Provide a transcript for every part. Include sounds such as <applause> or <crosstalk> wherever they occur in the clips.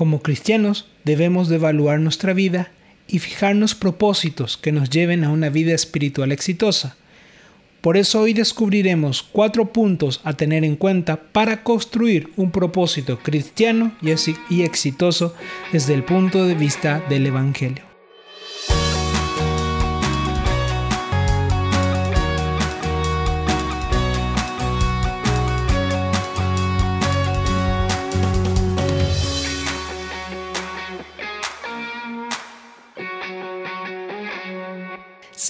Como cristianos debemos de evaluar nuestra vida y fijarnos propósitos que nos lleven a una vida espiritual exitosa. Por eso hoy descubriremos cuatro puntos a tener en cuenta para construir un propósito cristiano y exitoso desde el punto de vista del Evangelio.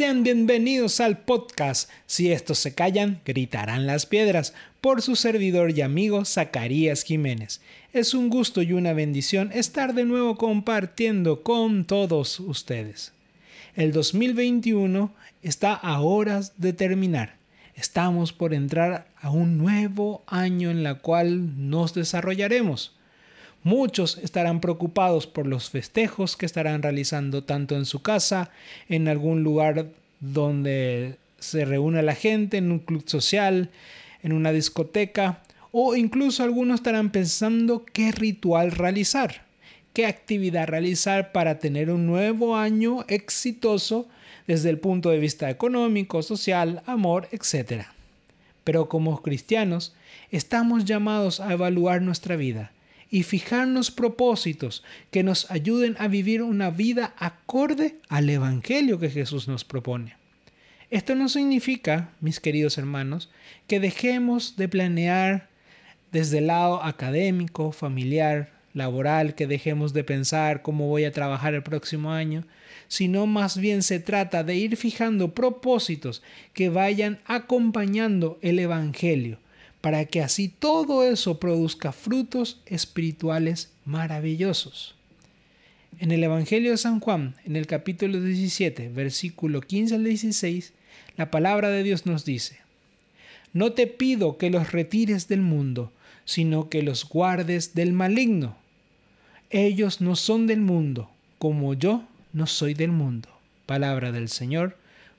Sean bienvenidos al podcast. Si estos se callan, gritarán las piedras. Por su servidor y amigo Zacarías Jiménez. Es un gusto y una bendición estar de nuevo compartiendo con todos ustedes. El 2021 está a horas de terminar. Estamos por entrar a un nuevo año en la cual nos desarrollaremos. Muchos estarán preocupados por los festejos que estarán realizando tanto en su casa, en algún lugar donde se reúne la gente, en un club social, en una discoteca, o incluso algunos estarán pensando qué ritual realizar, qué actividad realizar para tener un nuevo año exitoso desde el punto de vista económico, social, amor, etc. Pero como cristianos, estamos llamados a evaluar nuestra vida y fijarnos propósitos que nos ayuden a vivir una vida acorde al Evangelio que Jesús nos propone. Esto no significa, mis queridos hermanos, que dejemos de planear desde el lado académico, familiar, laboral, que dejemos de pensar cómo voy a trabajar el próximo año, sino más bien se trata de ir fijando propósitos que vayan acompañando el Evangelio, para que así todo eso produzca frutos espirituales maravillosos. En el Evangelio de San Juan, en el capítulo 17, versículo 15 al 16, la palabra de Dios nos dice, No te pido que los retires del mundo, sino que los guardes del maligno. Ellos no son del mundo, como yo no soy del mundo. Palabra del Señor,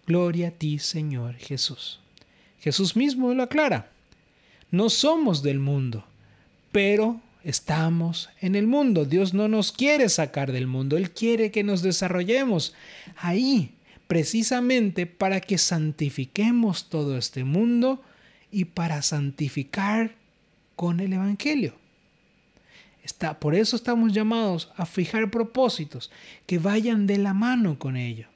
gloria a ti, Señor Jesús. Jesús mismo lo aclara. No somos del mundo, pero estamos en el mundo. Dios no nos quiere sacar del mundo, Él quiere que nos desarrollemos ahí, precisamente para que santifiquemos todo este mundo y para santificar con el Evangelio. Está, por eso estamos llamados a fijar propósitos que vayan de la mano con ello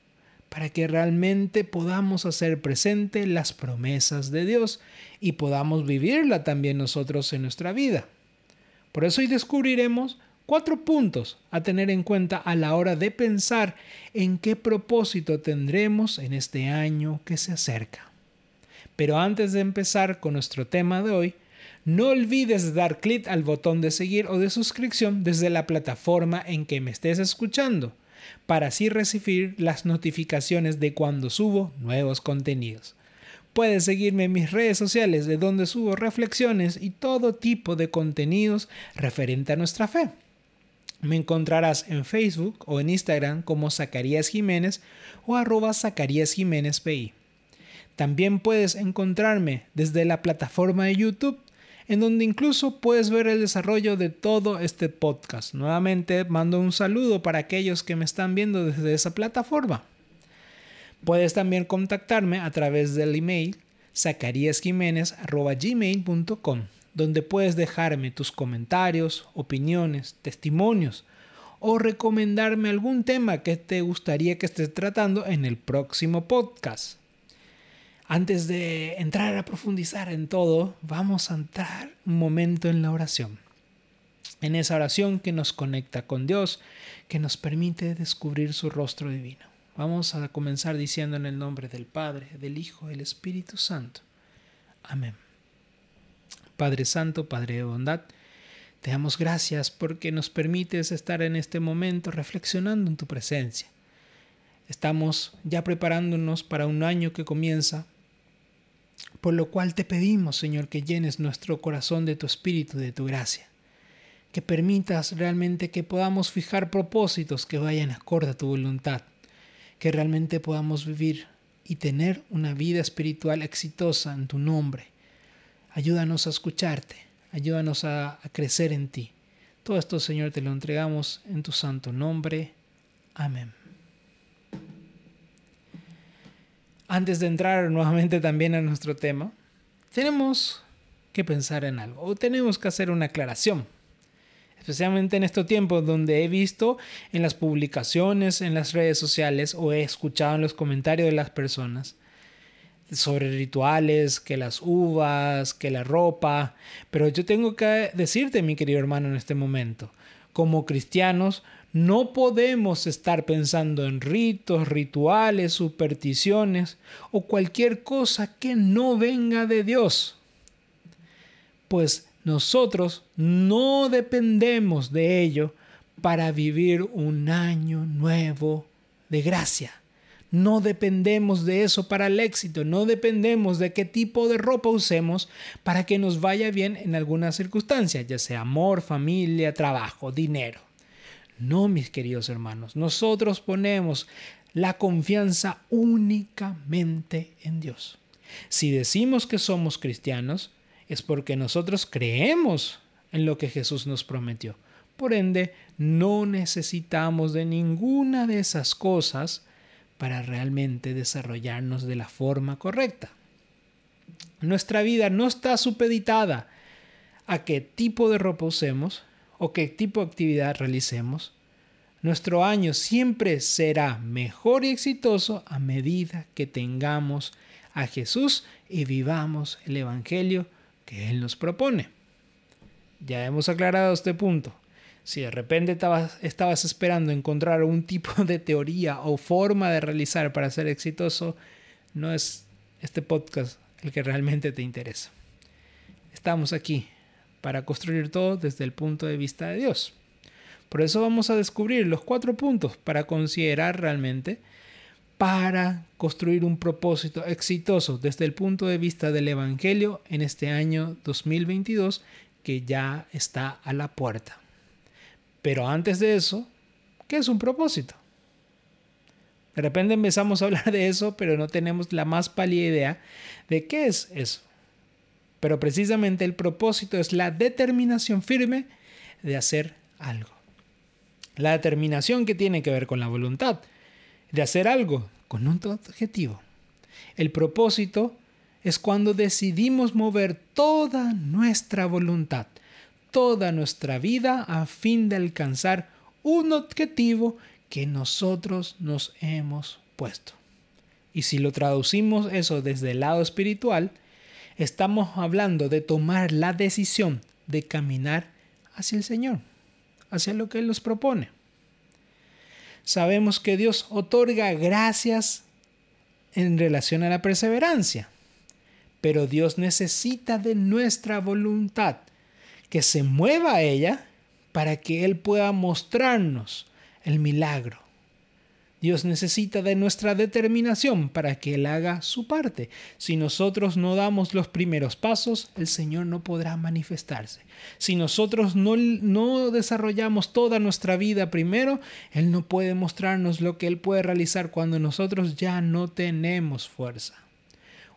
para que realmente podamos hacer presente las promesas de Dios y podamos vivirla también nosotros en nuestra vida. Por eso hoy descubriremos cuatro puntos a tener en cuenta a la hora de pensar en qué propósito tendremos en este año que se acerca. Pero antes de empezar con nuestro tema de hoy, no olvides dar clic al botón de seguir o de suscripción desde la plataforma en que me estés escuchando para así recibir las notificaciones de cuando subo nuevos contenidos. Puedes seguirme en mis redes sociales de donde subo reflexiones y todo tipo de contenidos referente a nuestra fe. Me encontrarás en Facebook o en Instagram como Zacarías Jiménez o arroba. También puedes encontrarme desde la plataforma de YouTube en donde incluso puedes ver el desarrollo de todo este podcast. Nuevamente mando un saludo para aquellos que me están viendo desde esa plataforma. Puedes también contactarme a través del email zacariasjiménez.gmail.com donde puedes dejarme tus comentarios, opiniones, testimonios o recomendarme algún tema que te gustaría que esté tratando en el próximo podcast. Antes de entrar a profundizar en todo, vamos a entrar un momento en la oración. En esa oración que nos conecta con Dios, que nos permite descubrir su rostro divino. Vamos a comenzar diciendo en el nombre del Padre, del Hijo, del Espíritu Santo. Amén. Padre Santo, Padre de bondad, te damos gracias porque nos permites estar en este momento reflexionando en tu presencia. Estamos ya preparándonos para un año que comienza por lo cual te pedimos, Señor, que llenes nuestro corazón de tu espíritu, de tu gracia. Que permitas realmente que podamos fijar propósitos que vayan acorde a tu voluntad. Que realmente podamos vivir y tener una vida espiritual exitosa en tu nombre. Ayúdanos a escucharte, ayúdanos a, a crecer en ti. Todo esto, Señor, te lo entregamos en tu santo nombre. Amén. Antes de entrar nuevamente también a nuestro tema, tenemos que pensar en algo o tenemos que hacer una aclaración. Especialmente en estos tiempos donde he visto en las publicaciones, en las redes sociales o he escuchado en los comentarios de las personas sobre rituales, que las uvas, que la ropa, pero yo tengo que decirte, mi querido hermano, en este momento, como cristianos, no podemos estar pensando en ritos, rituales, supersticiones o cualquier cosa que no venga de Dios. Pues nosotros no dependemos de ello para vivir un año nuevo de gracia. No dependemos de eso para el éxito, no dependemos de qué tipo de ropa usemos para que nos vaya bien en alguna circunstancia, ya sea amor, familia, trabajo, dinero. No, mis queridos hermanos, nosotros ponemos la confianza únicamente en Dios. Si decimos que somos cristianos, es porque nosotros creemos en lo que Jesús nos prometió. Por ende, no necesitamos de ninguna de esas cosas para realmente desarrollarnos de la forma correcta. Nuestra vida no está supeditada a qué tipo de ropa usemos o qué tipo de actividad realicemos. Nuestro año siempre será mejor y exitoso a medida que tengamos a Jesús y vivamos el Evangelio que Él nos propone. Ya hemos aclarado este punto. Si de repente estabas, esperando encontrar un tipo <laughs> de teoría o forma de realizar para ser exitoso, no es este podcast el que realmente te interesa. Estamos aquí para construir todo desde el punto de vista de Dios. Por eso vamos a descubrir los cuatro puntos para considerar realmente para construir un propósito exitoso desde el punto de vista del Evangelio en este año 2022 que ya está a la puerta. Pero antes de eso, ¿qué es un propósito? De repente empezamos a hablar de eso, pero no tenemos la más pálida idea de qué es eso. Pero precisamente el propósito es la determinación firme de hacer algo. La determinación que tiene que ver con la voluntad de hacer algo con un objetivo. El propósito es cuando decidimos mover toda nuestra voluntad toda nuestra vida a fin de alcanzar un objetivo que nosotros nos hemos puesto. Y si lo traducimos eso desde el lado espiritual, estamos hablando de tomar la decisión de caminar hacia el Señor, hacia lo que Él nos propone. Sabemos que Dios otorga gracias en relación a la perseverancia, pero Dios necesita de nuestra voluntad que se mueva a ella para que Él pueda mostrarnos el milagro. Dios necesita de nuestra determinación para que Él haga su parte. Si nosotros no damos los primeros pasos, el Señor no podrá manifestarse. Si nosotros no, no desarrollamos toda nuestra vida primero, Él no puede mostrarnos lo que Él puede realizar cuando nosotros ya no tenemos fuerza.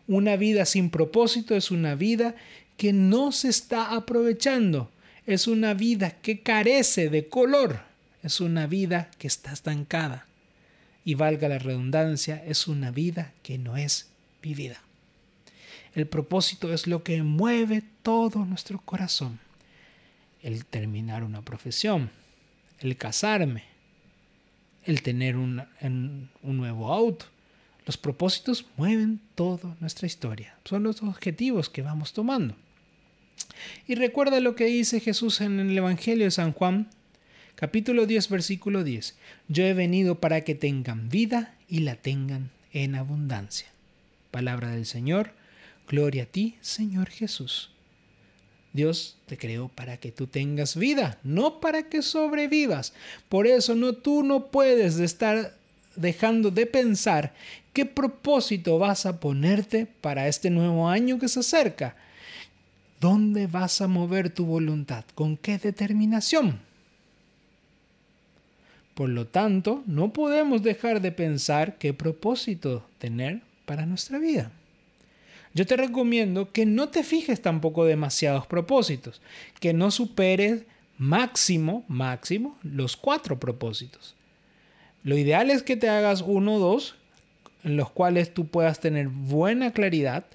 Una vida sin propósito es una vida que no se está aprovechando. Es una vida que carece de color. Es una vida que está estancada. Y valga la redundancia, es una vida que no es vivida. El propósito es lo que mueve todo nuestro corazón. El terminar una profesión, el casarme, el tener un, un nuevo auto. Los propósitos mueven toda nuestra historia. Son los objetivos que vamos tomando. Y recuerda lo que dice Jesús en el Evangelio de San Juan, capítulo 10, versículo 10. Yo he venido para que tengan vida y la tengan en abundancia. Palabra del Señor, gloria a ti, Señor Jesús. Dios te creó para que tú tengas vida, no para que sobrevivas. Por eso no tú no puedes estar dejando de pensar qué propósito vas a ponerte para este nuevo año que se acerca. ¿Dónde vas a mover tu voluntad? ¿Con qué determinación? Por lo tanto, no podemos dejar de pensar qué propósito tener para nuestra vida. Yo te recomiendo que no te fijes tampoco demasiados propósitos, que no superes Máximo, máximo, los cuatro propósitos. Lo ideal es que te hagas uno o dos en los cuales tú puedas tener buena claridad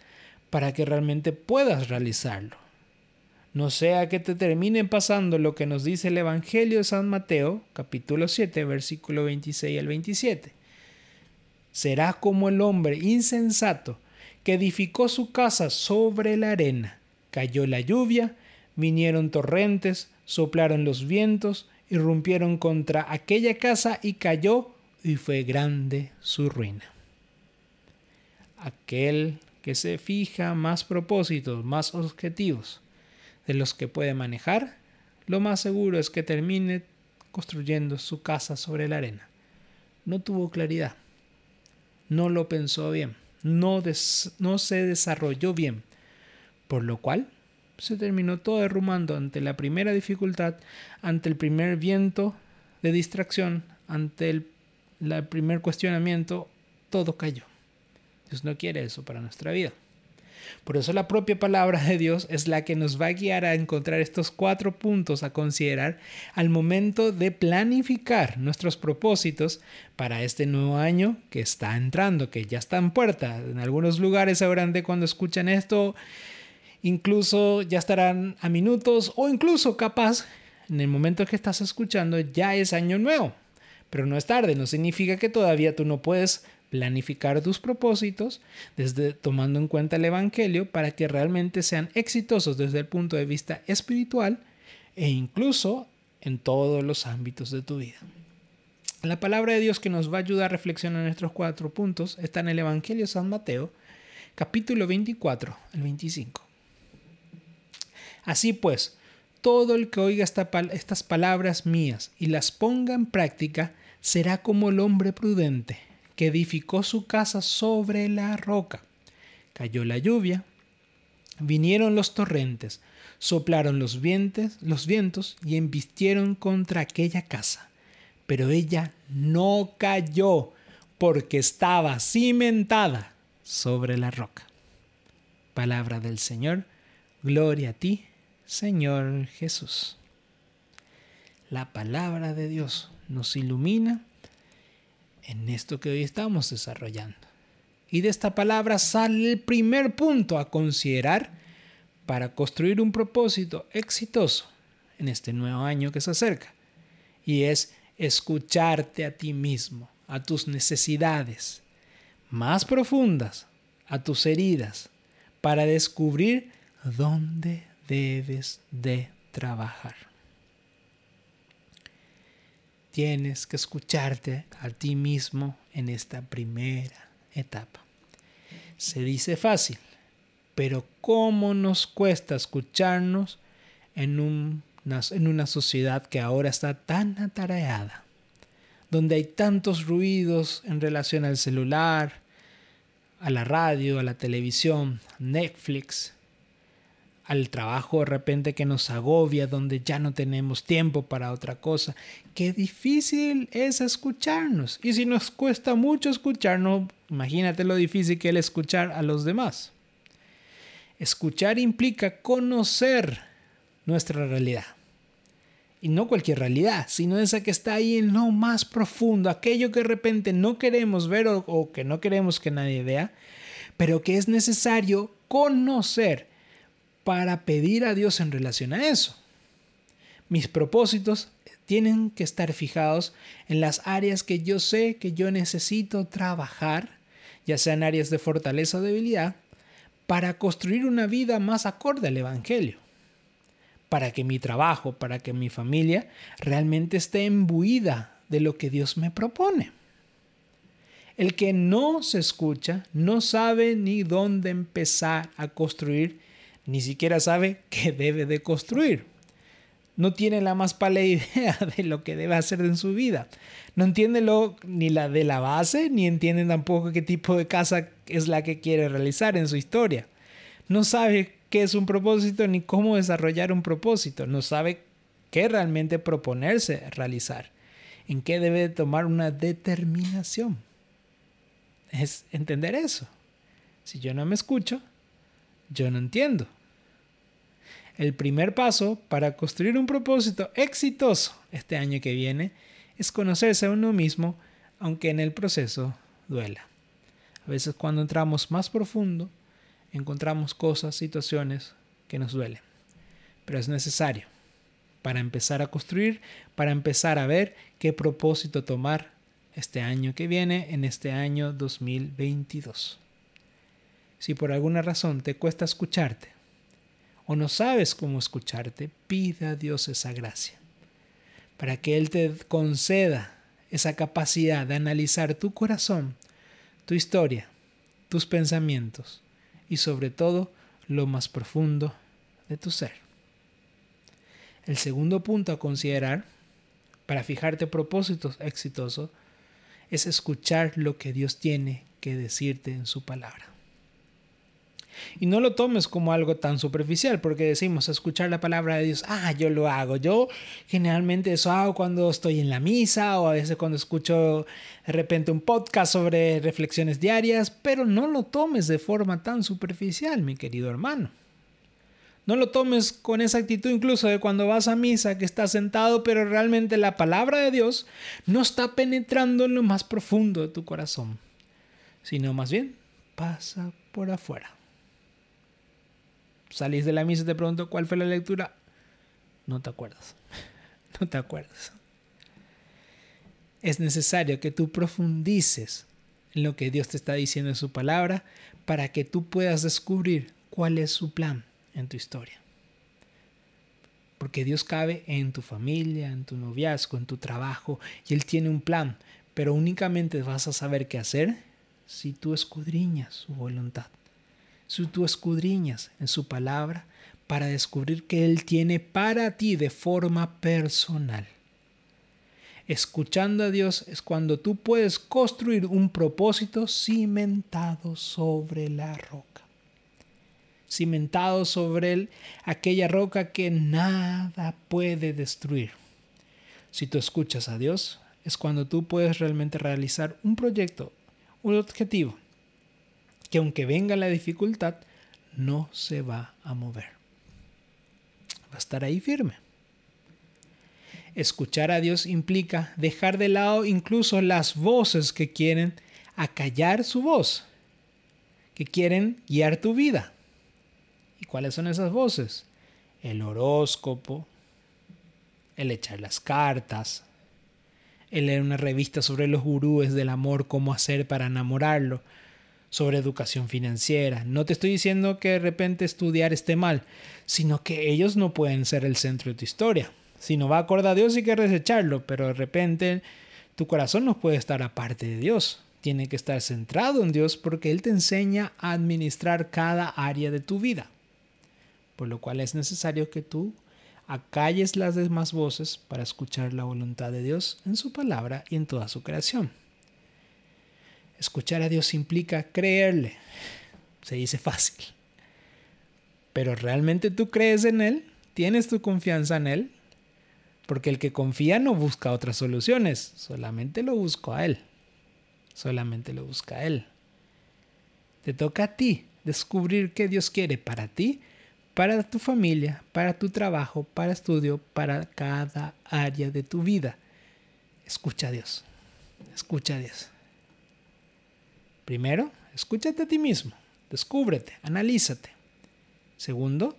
para que realmente puedas realizarlo. No sea que te termine pasando lo que nos dice el Evangelio de San Mateo, capítulo 7, versículo 26 al 27. Será como el hombre insensato que edificó su casa sobre la arena. Cayó la lluvia, vinieron torrentes, soplaron los vientos, irrumpieron contra aquella casa y cayó, y fue grande su ruina. Aquel que se fija más propósitos, más objetivos de los que puede manejar, lo más seguro es que termine construyendo su casa sobre la arena. No tuvo claridad, no lo pensó bien, no, se desarrolló bien, por lo cual se terminó todo derrumbando ante la primera dificultad, ante el primer viento de distracción, ante el primer cuestionamiento, todo cayó. Dios no quiere eso para nuestra vida. Por eso la propia palabra de Dios es la que nos va a guiar a encontrar estos cuatro puntos a considerar al momento de planificar nuestros propósitos para este nuevo año que está entrando, que ya está en puerta. En algunos lugares de cuando escuchan esto incluso ya estarán a minutos o incluso capaz en el momento que estás escuchando ya es año nuevo. Pero no es tarde, no significa que todavía tú no puedes planificar tus propósitos desde tomando en cuenta el evangelio para que realmente sean exitosos desde el punto de vista espiritual e incluso en todos los ámbitos de tu vida. La palabra de Dios que nos va a ayudar a reflexionar en estos cuatro puntos está en el Evangelio de San Mateo, capítulo 24 al 25. Así pues, todo el que oiga estas palabras mías y las ponga en práctica será como el hombre prudente que edificó su casa sobre la roca. Cayó la lluvia, vinieron los torrentes, soplaron los vientos, los vientos y embistieron contra aquella casa. Pero ella no cayó porque estaba cimentada sobre la roca. Palabra del Señor, gloria a ti, Señor Jesús. La palabra de Dios nos ilumina en esto que hoy estamos desarrollando. Y de esta palabra sale el primer punto a considerar para construir un propósito exitoso en este nuevo año que se acerca. Y es escucharte a ti mismo, a tus necesidades más profundas, a tus heridas, para descubrir dónde debes de trabajar. Tienes que escucharte a ti mismo en esta primera etapa. Se dice fácil, pero ¿cómo nos cuesta escucharnos en, en una sociedad que ahora está tan atareada? Donde hay tantos ruidos en relación al celular, a la radio, a la televisión, Netflix, al trabajo de repente que nos agobia, donde ya no tenemos tiempo para otra cosa. Qué difícil es escucharnos. Y si nos cuesta mucho escucharnos, imagínate lo difícil que es escuchar a los demás. Escuchar implica conocer nuestra realidad. Y no cualquier realidad, sino esa que está ahí en lo más profundo, aquello que de repente no queremos ver o, o que no queremos que nadie vea, pero que es necesario conocer para pedir a Dios en relación a eso. Mis propósitos tienen que estar fijados en las áreas que yo sé que yo necesito trabajar, ya sean áreas de fortaleza o debilidad, para construir una vida más acorde al Evangelio, para que mi trabajo, para que mi familia realmente esté imbuida de lo que Dios me propone. El que no se escucha no sabe ni dónde empezar a construir ni siquiera sabe <laughs> qué debe de construir. No tiene la más pálida <laughs> idea de lo que debe hacer en su vida. No entiende lo, ni la de la base, ni entiende tampoco qué tipo de casa es la que quiere realizar en su historia. No sabe qué es un propósito ni cómo desarrollar un propósito. No sabe qué realmente proponerse realizar. En qué debe tomar una determinación. Es entender eso. Si yo no me escucho, yo no entiendo. El primer paso para construir un propósito exitoso este año que viene es conocerse a uno mismo, aunque en el proceso duela. A veces cuando entramos más profundo, encontramos cosas, situaciones que nos duelen. Pero es necesario para empezar a construir, para empezar a ver qué propósito tomar este año que viene, en este año 2022. Si por alguna razón te cuesta escucharte o no sabes cómo escucharte, pida a Dios esa gracia, para que Él te conceda esa capacidad de analizar tu corazón, tu historia, tus pensamientos y sobre todo lo más profundo de tu ser. El segundo punto a considerar para fijarte propósitos exitosos es escuchar lo que Dios tiene que decirte en su palabra. Y no lo tomes como algo tan superficial, porque decimos escuchar la palabra de Dios, ah, yo lo hago. Yo generalmente eso hago cuando estoy en la misa o a veces cuando escucho de repente un podcast sobre reflexiones diarias, pero no lo tomes de forma tan superficial, mi querido hermano. No lo tomes con esa actitud incluso de cuando vas a misa, que estás sentado, pero realmente la palabra de Dios no está penetrando en lo más profundo de tu corazón, sino más bien pasa por afuera. Salís de la misa y te pregunto cuál fue la lectura. No te acuerdas. <laughs> No te acuerdas. Es necesario que tú profundices en lo que Dios te está diciendo en su palabra para que tú puedas descubrir cuál es su plan en tu historia. Porque Dios cabe en tu familia, en tu noviazgo, en tu trabajo, y Él tiene un plan, pero únicamente vas a saber qué hacer si tú escudriñas su voluntad, tú escudriñas en su palabra para descubrir que Él tiene para ti de forma personal. Escuchando a Dios es cuando tú puedes construir un propósito cimentado sobre la roca cimentado sobre él aquella roca que nada puede destruir. Si tú escuchas a Dios, es cuando tú puedes realmente realizar un proyecto, un objetivo, que aunque venga la dificultad, no se va a mover. Va a estar ahí firme. Escuchar a Dios implica dejar de lado incluso las voces que quieren acallar su voz, que quieren guiar tu vida. ¿Y cuáles son esas voces? El horóscopo, el echar las cartas, el leer una revista sobre los gurúes del amor, cómo hacer para enamorarlo, sobre educación financiera. No te estoy diciendo que de repente estudiar esté mal, sino que ellos no pueden ser el centro de tu historia. Si no va acorde a Dios, hay que desecharlo, pero de repente tu corazón no puede estar aparte de Dios. Tiene que estar centrado en Dios porque Él te enseña a administrar cada área de tu vida por lo cual es necesario que tú acalles las demás voces para escuchar la voluntad de Dios en su palabra y en toda su creación. Escuchar a Dios implica creerle. Se dice fácil. Pero ¿realmente tú crees en Él? ¿Tienes tu confianza en Él? Porque el que confía no busca otras soluciones, solamente lo busca a Él. Solamente lo busca a Él. Te toca a ti descubrir qué Dios quiere para ti para tu familia, para tu trabajo, para estudio, para cada área de tu vida. Escucha a Dios. Escucha a Dios. Primero, escúchate a ti mismo. Descúbrete, analízate. Segundo,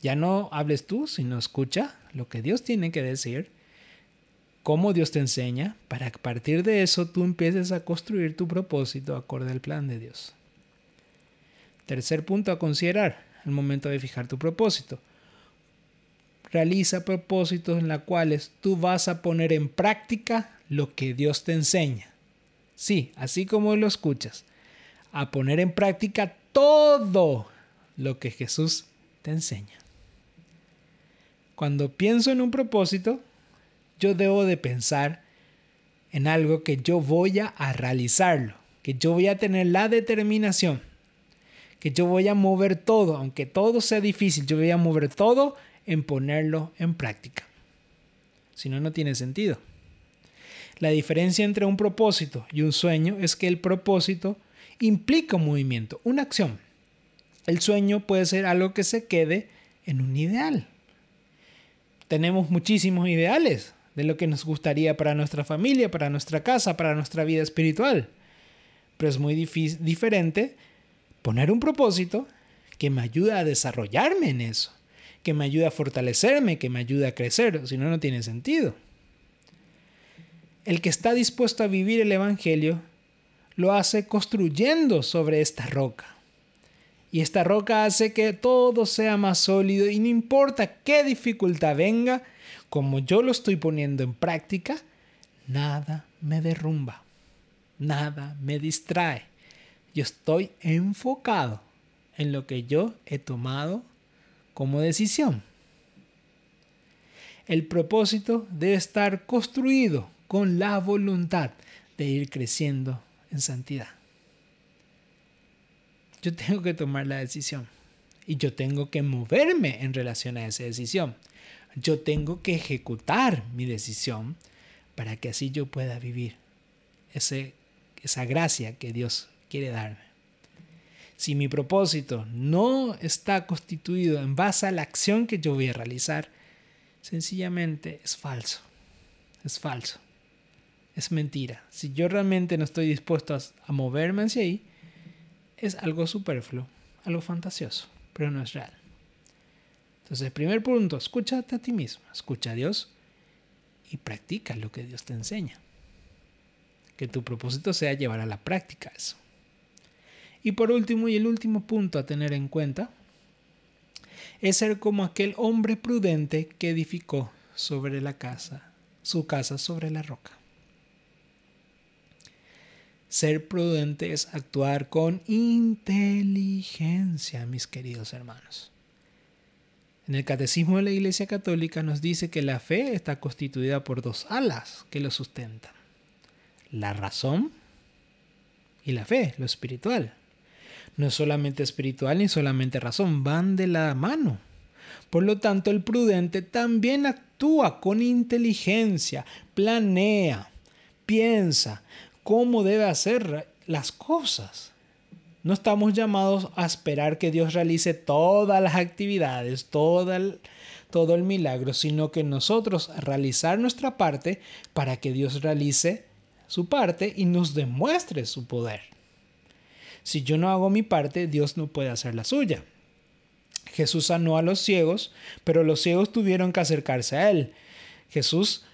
ya no hables tú, sino escucha lo que Dios tiene que decir, cómo Dios te enseña, para que a partir de eso tú empieces a construir tu propósito acorde al plan de Dios. Tercer punto a considerar, el momento de fijar tu propósito. Realiza propósitos en los cuales tú vas a poner en práctica lo que Dios te enseña. Sí, así como lo escuchas, a poner en práctica todo lo que Jesús te enseña. Cuando pienso en un propósito, yo debo de pensar en algo que yo voy a realizarlo, que yo voy a tener la determinación que yo voy a mover todo, aunque todo sea difícil, yo voy a mover todo en ponerlo en práctica. Si no, no tiene sentido. La diferencia entre un propósito y un sueño es que el propósito implica un movimiento, una acción. El sueño puede ser algo que se quede en un ideal. Tenemos muchísimos ideales de lo que nos gustaría para nuestra familia, para nuestra casa, para nuestra vida espiritual. Pero es muy diferente poner un propósito que me ayuda a desarrollarme en eso, que me ayuda a fortalecerme, que me ayuda a crecer, si no, no tiene sentido. El que está dispuesto a vivir el Evangelio lo hace construyendo sobre esta roca. Y esta roca hace que todo sea más sólido y no importa qué dificultad venga, como yo lo estoy poniendo en práctica, nada me derrumba, nada me distrae. Yo estoy enfocado en lo que yo he tomado como decisión. El propósito debe estar construido con la voluntad de ir creciendo en santidad. Yo tengo que tomar la decisión y yo tengo que moverme en relación a esa decisión. Yo tengo que ejecutar mi decisión para que así yo pueda vivir esa gracia que Dios quiere darme. Si mi propósito no está constituido en base a la acción que yo voy a realizar, sencillamente es falso. Es falso. Es mentira. Si yo realmente no estoy dispuesto a, moverme hacia ahí, es algo superfluo, algo fantasioso, pero no es real. Entonces, el primer punto, escúchate a ti mismo, escucha a Dios y practica lo que Dios te enseña. Que tu propósito sea llevar a la práctica eso. Y por último, y el último punto a tener en cuenta, es ser como aquel hombre prudente que edificó sobre la casa, su casa sobre la roca. Ser prudente es actuar con inteligencia, mis queridos hermanos. En el Catecismo de la Iglesia Católica nos dice que la fe está constituida por dos alas que lo sustentan. La razón y la fe, lo espiritual. No es solamente espiritual ni solamente razón, van de la mano. Por lo tanto, el prudente también actúa con inteligencia, planea, piensa cómo debe hacer las cosas. No estamos llamados a esperar que Dios realice todas las actividades, todo el, todo el milagro, sino que nosotros realizar nuestra parte para que Dios realice su parte y nos demuestre su poder. Si yo no hago mi parte, Dios no puede hacer la suya. Jesús sanó a los ciegos, pero los ciegos tuvieron que acercarse a Él. Jesús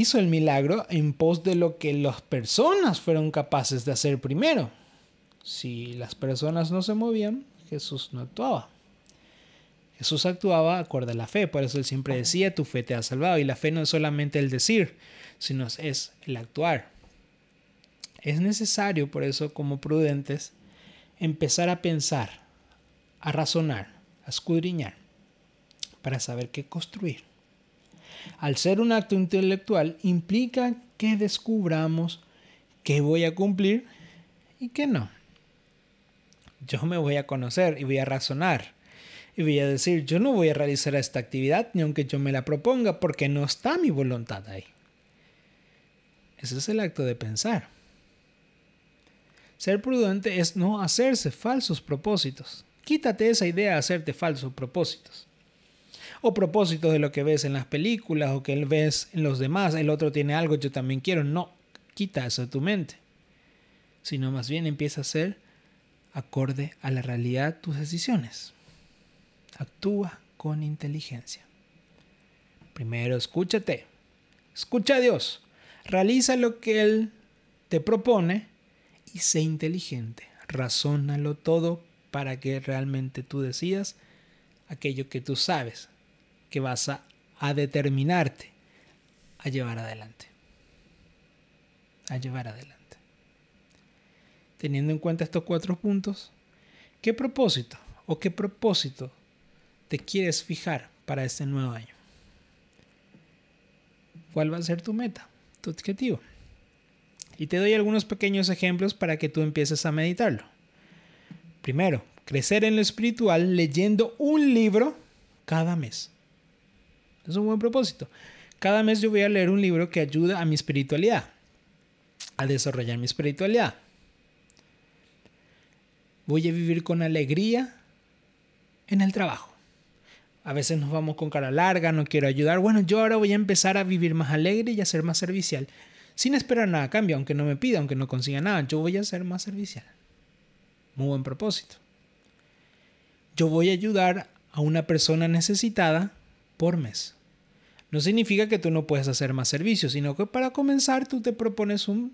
hizo el milagro en pos de lo que las personas fueron capaces de hacer primero. Si las personas no se movían, Jesús no actuaba. Jesús actuaba acorde a la fe, por eso él siempre decía, tu fe te ha salvado. Y la fe no es solamente el decir, sino es el actuar. Es necesario, por eso, como prudentes, empezar a pensar, a razonar, a escudriñar, para saber qué construir. Al ser un acto intelectual, implica que descubramos qué voy a cumplir y qué no yo me voy a conocer y voy a razonar. Y voy a decir, yo no voy a realizar esta actividad ni aunque yo me la proponga porque no está mi voluntad ahí. Ese es el acto de pensar. Ser prudente es no hacerse falsos propósitos. Quítate esa idea de hacerte falsos propósitos. O propósitos de lo que ves en las películas o que ves en los demás. El otro tiene algo, yo también quiero. No, quita eso de tu mente. Sino más bien empieza a ser acorde a la realidad tus decisiones. Actúa con inteligencia. Primero escúchate. Escucha a Dios. Realiza lo que Él te propone y sé inteligente. Razónalo todo para que realmente tú decidas aquello que tú sabes que vas a, determinarte a llevar adelante. A llevar adelante teniendo en cuenta estos cuatro puntos, ¿qué propósito o qué propósito te quieres fijar para este nuevo año? ¿Cuál va a ser tu meta, tu objetivo? Y te doy algunos pequeños ejemplos para que tú empieces a meditarlo. Primero, crecer en lo espiritual leyendo un libro cada mes. Es un buen propósito. Cada mes yo voy a leer un libro que ayuda a mi espiritualidad, a desarrollar mi espiritualidad. Voy a vivir con alegría en el trabajo. A veces nos vamos con cara larga, no quiero ayudar. Bueno, yo ahora voy a empezar a vivir más alegre y a ser más servicial. Sin esperar nada a cambio, aunque no me pida, aunque no consiga nada. Yo voy a ser más servicial. Muy buen propósito. Yo voy a ayudar a una persona necesitada por mes. No significa que tú no puedes hacer más servicios, sino que para comenzar tú te propones un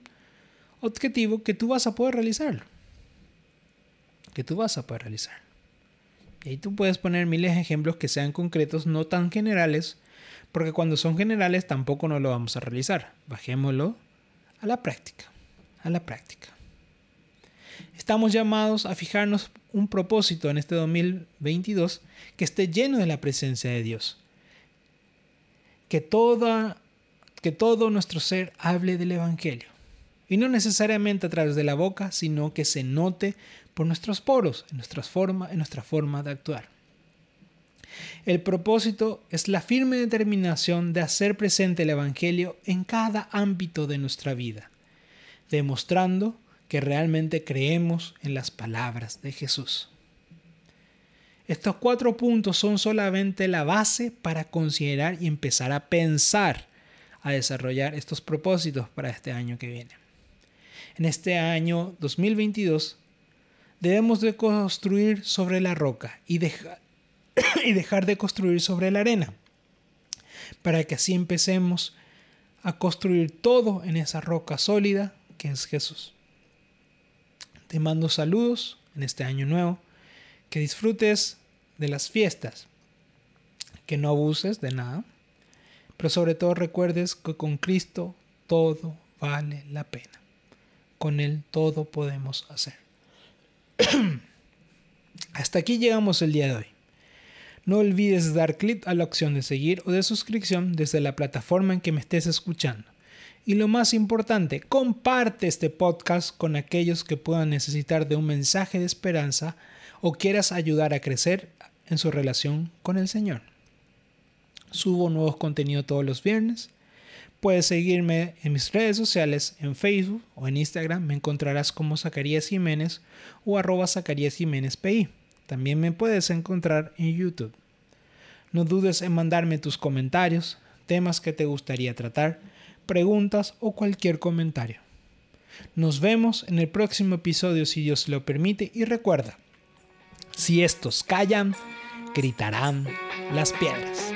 objetivo que tú vas a poder realizarlo. Que tú vas a poder realizar. Y ahí tú puedes poner miles de ejemplos que sean concretos, no tan generales, porque cuando son generales tampoco no lo vamos a realizar. Bajémoslo a la práctica. A la práctica. Estamos llamados a fijarnos un propósito en este 2022 que esté lleno de la presencia de Dios. Que, todo nuestro ser hable del Evangelio. Y no necesariamente a través de la boca, sino que se note por nuestros poros, en, nuestras forma, en nuestra forma de actuar. El propósito es la firme determinación de hacer presente el Evangelio en cada ámbito de nuestra vida, demostrando que realmente creemos en las palabras de Jesús. Estos cuatro puntos son solamente la base para considerar y empezar a pensar a desarrollar estos propósitos para este año que viene. En este año 2022 debemos de construir sobre la roca y, <coughs> y dejar de construir sobre la arena, para que así empecemos a construir todo en esa roca sólida que es Jesús. Te mando saludos en este año nuevo. Que disfrutes de las fiestas. Que no abuses de nada. Pero sobre todo recuerdes que con Cristo todo vale la pena. Con Él todo podemos hacer. <clears throat> Hasta aquí llegamos el día de hoy. No olvides dar clic a la opción de seguir o de suscripción desde la plataforma en que me estés escuchando. Y lo más importante, comparte este podcast con aquellos que puedan necesitar de un mensaje de esperanza o quieras ayudar a crecer en su relación con el Señor. Subo nuevos contenidos todos los viernes. Puedes seguirme en mis redes sociales, en Facebook o en Instagram. Me encontrarás como Zacarías Jiménez o arroba Zacarías Jiménez PI. También me puedes encontrar en YouTube. No dudes en mandarme tus comentarios, temas que te gustaría tratar preguntas o cualquier comentario. Nos vemos en el próximo episodio si Dios lo permite y recuerda, si estos callan, gritarán las piedras.